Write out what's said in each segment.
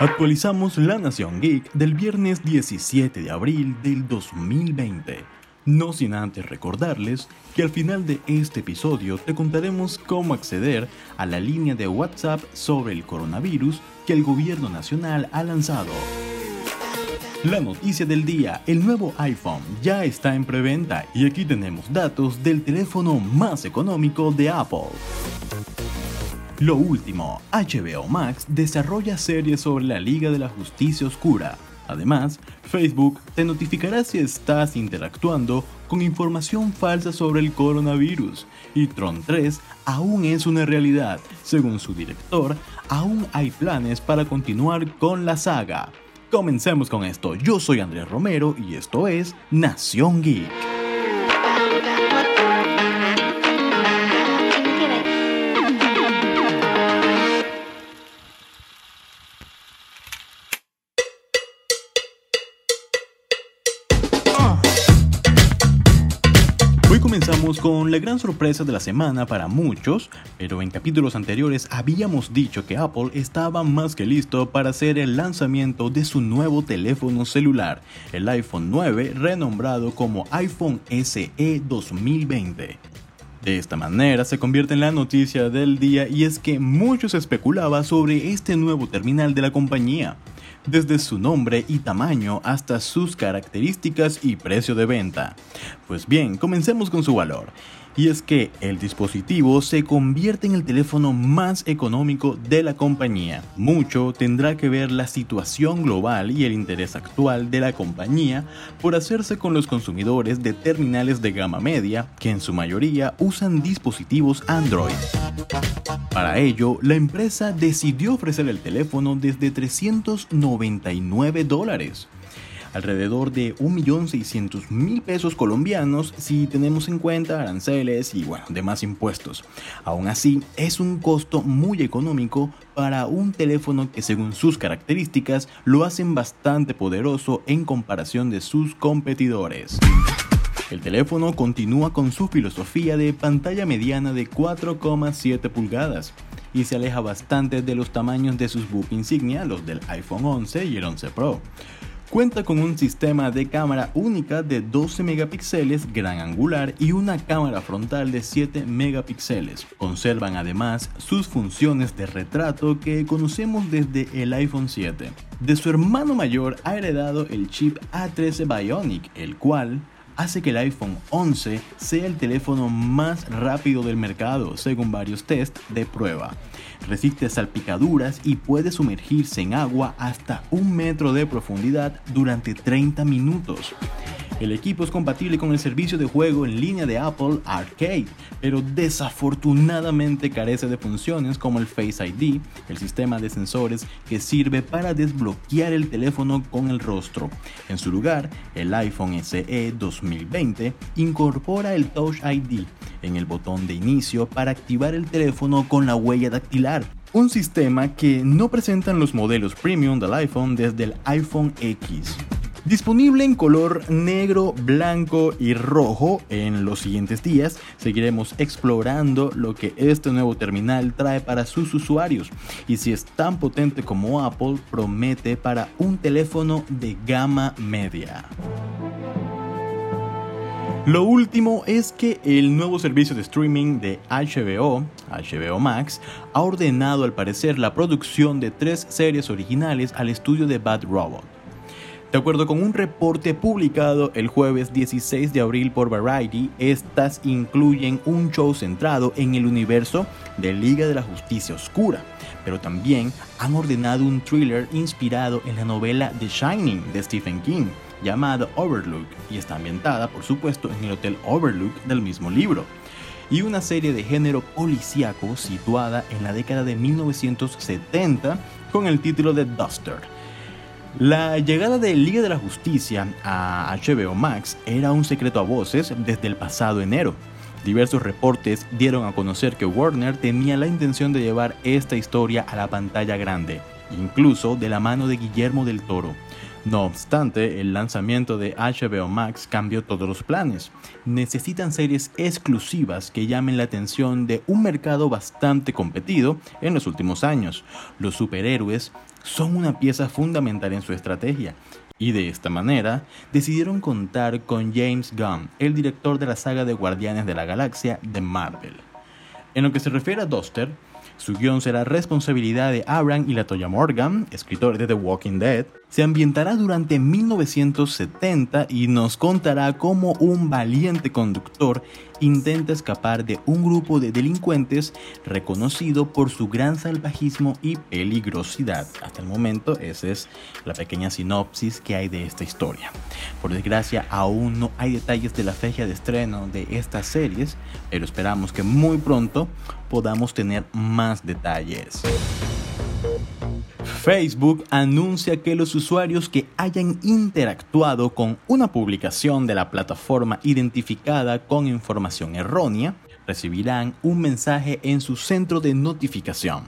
Actualizamos la Nación Geek del viernes 17 de abril del 2020. No sin antes recordarles que al final de este episodio te contaremos cómo acceder a la línea de WhatsApp sobre el coronavirus que el gobierno nacional ha lanzado. La noticia del día, el nuevo iPhone ya está en preventa y aquí tenemos datos del teléfono más económico de Apple. Lo último, HBO Max desarrolla series sobre la Liga de la Justicia Oscura. Además, Facebook te notificará si estás interactuando con información falsa sobre el coronavirus. Y Tron 3 aún es una realidad. Según su director, aún hay planes para continuar con la saga. Comencemos con esto. Yo soy Andrés Romero y esto es Nación Geek. Comenzamos con la gran sorpresa de la semana para muchos, pero en capítulos anteriores habíamos dicho que Apple estaba más que listo para hacer el lanzamiento de su nuevo teléfono celular, el iPhone 9 renombrado como iPhone SE 2020. De esta manera se convierte en la noticia del día y es que muchos especulaba sobre este nuevo terminal de la compañía desde su nombre y tamaño hasta sus características y precio de venta. Pues bien, comencemos con su valor y es que el dispositivo se convierte en el teléfono más económico de la compañía. Mucho tendrá que ver la situación global y el interés actual de la compañía por hacerse con los consumidores de terminales de gama media que en su mayoría usan dispositivos Android. Para ello, la empresa decidió ofrecer el teléfono desde 399 dólares alrededor de 1.600.000 pesos colombianos si tenemos en cuenta aranceles y bueno, demás impuestos. Aún así, es un costo muy económico para un teléfono que según sus características lo hacen bastante poderoso en comparación de sus competidores. El teléfono continúa con su filosofía de pantalla mediana de 4,7 pulgadas y se aleja bastante de los tamaños de sus book insignia, los del iPhone 11 y el 11 Pro. Cuenta con un sistema de cámara única de 12 megapíxeles gran angular y una cámara frontal de 7 megapíxeles. Conservan además sus funciones de retrato que conocemos desde el iPhone 7. De su hermano mayor ha heredado el chip A13 Bionic, el cual hace que el iPhone 11 sea el teléfono más rápido del mercado, según varios tests de prueba. Resiste salpicaduras y puede sumergirse en agua hasta un metro de profundidad durante 30 minutos. El equipo es compatible con el servicio de juego en línea de Apple Arcade, pero desafortunadamente carece de funciones como el Face ID, el sistema de sensores que sirve para desbloquear el teléfono con el rostro. En su lugar, el iPhone SE 2020 incorpora el Touch ID en el botón de inicio para activar el teléfono con la huella dactilar, un sistema que no presentan los modelos premium del iPhone desde el iPhone X. Disponible en color negro, blanco y rojo, en los siguientes días seguiremos explorando lo que este nuevo terminal trae para sus usuarios y si es tan potente como Apple promete para un teléfono de gama media. Lo último es que el nuevo servicio de streaming de HBO, HBO Max, ha ordenado al parecer la producción de tres series originales al estudio de Bad Robot. De acuerdo con un reporte publicado el jueves 16 de abril por Variety, estas incluyen un show centrado en el universo de Liga de la Justicia Oscura, pero también han ordenado un thriller inspirado en la novela The Shining de Stephen King, llamado Overlook, y está ambientada, por supuesto, en el Hotel Overlook del mismo libro y una serie de género policíaco situada en la década de 1970 con el título de Duster. La llegada de Liga de la Justicia a HBO Max era un secreto a voces desde el pasado enero. Diversos reportes dieron a conocer que Warner tenía la intención de llevar esta historia a la pantalla grande, incluso de la mano de Guillermo del Toro. No obstante, el lanzamiento de HBO Max cambió todos los planes. Necesitan series exclusivas que llamen la atención de un mercado bastante competido en los últimos años. Los superhéroes son una pieza fundamental en su estrategia. Y de esta manera decidieron contar con James Gunn, el director de la saga de Guardianes de la Galaxia de Marvel. En lo que se refiere a Duster, su guion será responsabilidad de Abraham y Latoya Morgan, escritores de The Walking Dead. Se ambientará durante 1970 y nos contará cómo un valiente conductor intenta escapar de un grupo de delincuentes reconocido por su gran salvajismo y peligrosidad. Hasta el momento esa es la pequeña sinopsis que hay de esta historia. Por desgracia aún no hay detalles de la fecha de estreno de estas series, pero esperamos que muy pronto podamos tener más detalles. Facebook anuncia que los usuarios que hayan interactuado con una publicación de la plataforma identificada con información errónia recibirán un mensaje en su centro de notificación.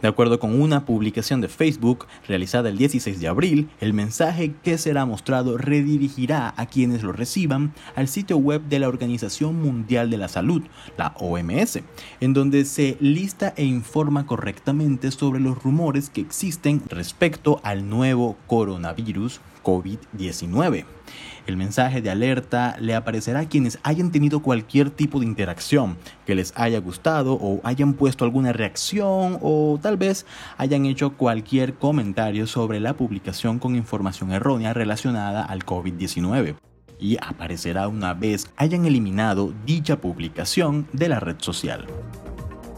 De acuerdo con una publicación de Facebook realizada el 16 de abril, el mensaje que será mostrado redirigirá a quienes lo reciban al sitio web de la Organización Mundial de la Salud, la OMS, en donde se lista e informa correctamente sobre los rumores que existen respecto al nuevo coronavirus COVID-19. El mensaje de alerta le aparecerá a quienes hayan tenido cualquier tipo de interacción que les haya gustado o hayan puesto alguna reacción o tal vez hayan hecho cualquier comentario sobre la publicación con información errónea relacionada al COVID-19 y aparecerá una vez hayan eliminado dicha publicación de la red social.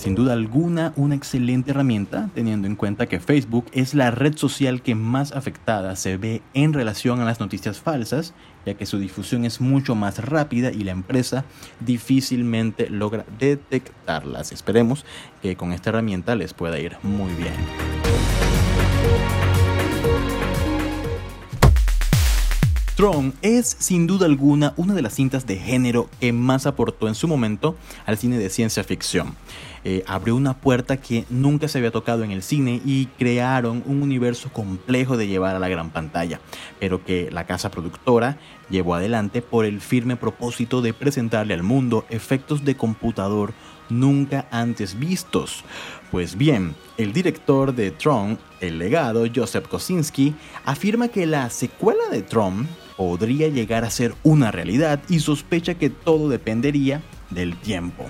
Sin duda alguna, una excelente herramienta, teniendo en cuenta que Facebook es la red social que más afectada se ve en relación a las noticias falsas, ya que su difusión es mucho más rápida y la empresa difícilmente logra detectarlas. Esperemos que con esta herramienta les pueda ir muy bien. Tron es sin duda alguna una de las cintas de género que más aportó en su momento al cine de ciencia ficción. Eh, abrió una puerta que nunca se había tocado en el cine y crearon un universo complejo de llevar a la gran pantalla, pero que la casa productora llevó adelante por el firme propósito de presentarle al mundo efectos de computador nunca antes vistos. Pues bien, el director de Tron, el legado Joseph Kosinski, afirma que la secuela de Tron podría llegar a ser una realidad y sospecha que todo dependería del tiempo.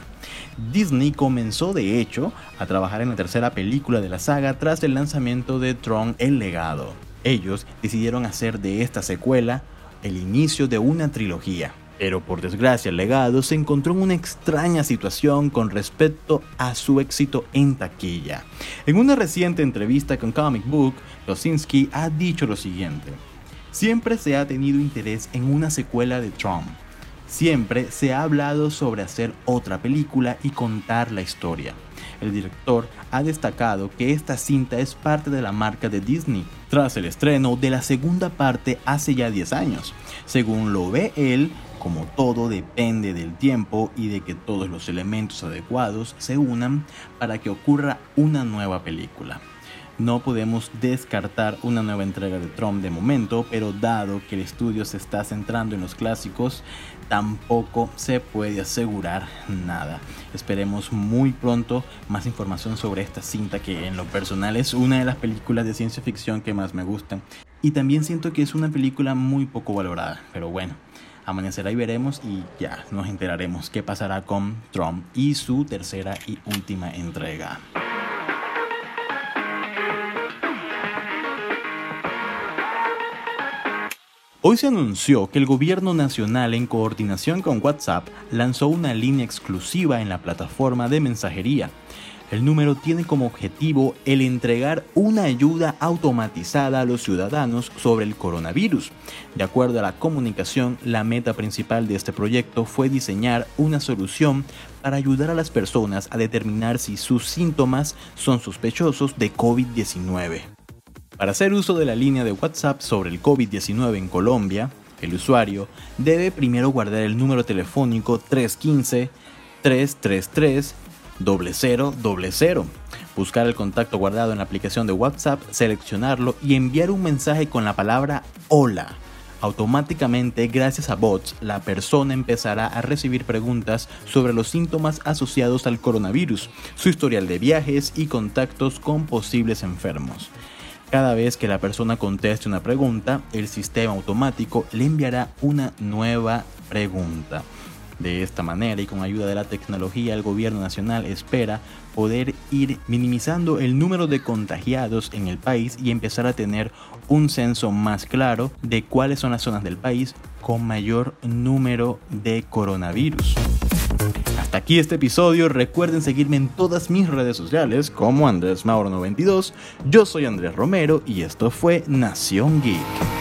Disney comenzó de hecho a trabajar en la tercera película de la saga tras el lanzamiento de Tron El legado. Ellos decidieron hacer de esta secuela el inicio de una trilogía. Pero por desgracia el legado se encontró en una extraña situación con respecto a su éxito en taquilla. En una reciente entrevista con Comic Book, Kosinski ha dicho lo siguiente. Siempre se ha tenido interés en una secuela de Tron. Siempre se ha hablado sobre hacer otra película y contar la historia. El director ha destacado que esta cinta es parte de la marca de Disney, tras el estreno de la segunda parte hace ya 10 años. Según lo ve él, como todo depende del tiempo y de que todos los elementos adecuados se unan para que ocurra una nueva película. No podemos descartar una nueva entrega de Tron de momento, pero dado que el estudio se está centrando en los clásicos, tampoco se puede asegurar nada. Esperemos muy pronto más información sobre esta cinta que en lo personal es una de las películas de ciencia ficción que más me gustan. Y también siento que es una película muy poco valorada, pero bueno. Amanecerá y veremos y ya nos enteraremos qué pasará con Tron y su tercera y última entrega. Hoy se anunció que el gobierno nacional en coordinación con WhatsApp lanzó una línea exclusiva en la plataforma de mensajería. El número tiene como objetivo el entregar una ayuda automatizada a los ciudadanos sobre el coronavirus. De acuerdo a la comunicación, la meta principal de este proyecto fue diseñar una solución para ayudar a las personas a determinar si sus síntomas son sospechosos de COVID-19. Para hacer uso de la línea de WhatsApp sobre el COVID-19 en Colombia, el usuario debe primero guardar el número telefónico 315 333 0000. buscar el contacto guardado en la aplicación de WhatsApp, seleccionarlo y enviar un mensaje con la palabra hola. Automáticamente, gracias a bots, la persona empezará a recibir preguntas sobre los síntomas asociados al coronavirus, su historial de viajes y contactos con posibles enfermos. Cada vez que la persona conteste una pregunta, el sistema automático le enviará una nueva pregunta. De esta manera y con ayuda de la tecnología, el gobierno nacional espera poder ir minimizando el número de contagiados en el país y empezar a tener un censo más claro de cuáles son las zonas del país con mayor número de coronavirus. Hasta aquí este episodio, recuerden seguirme en todas mis redes sociales como Andrés Mauro92, yo soy Andrés Romero y esto fue Nación Geek.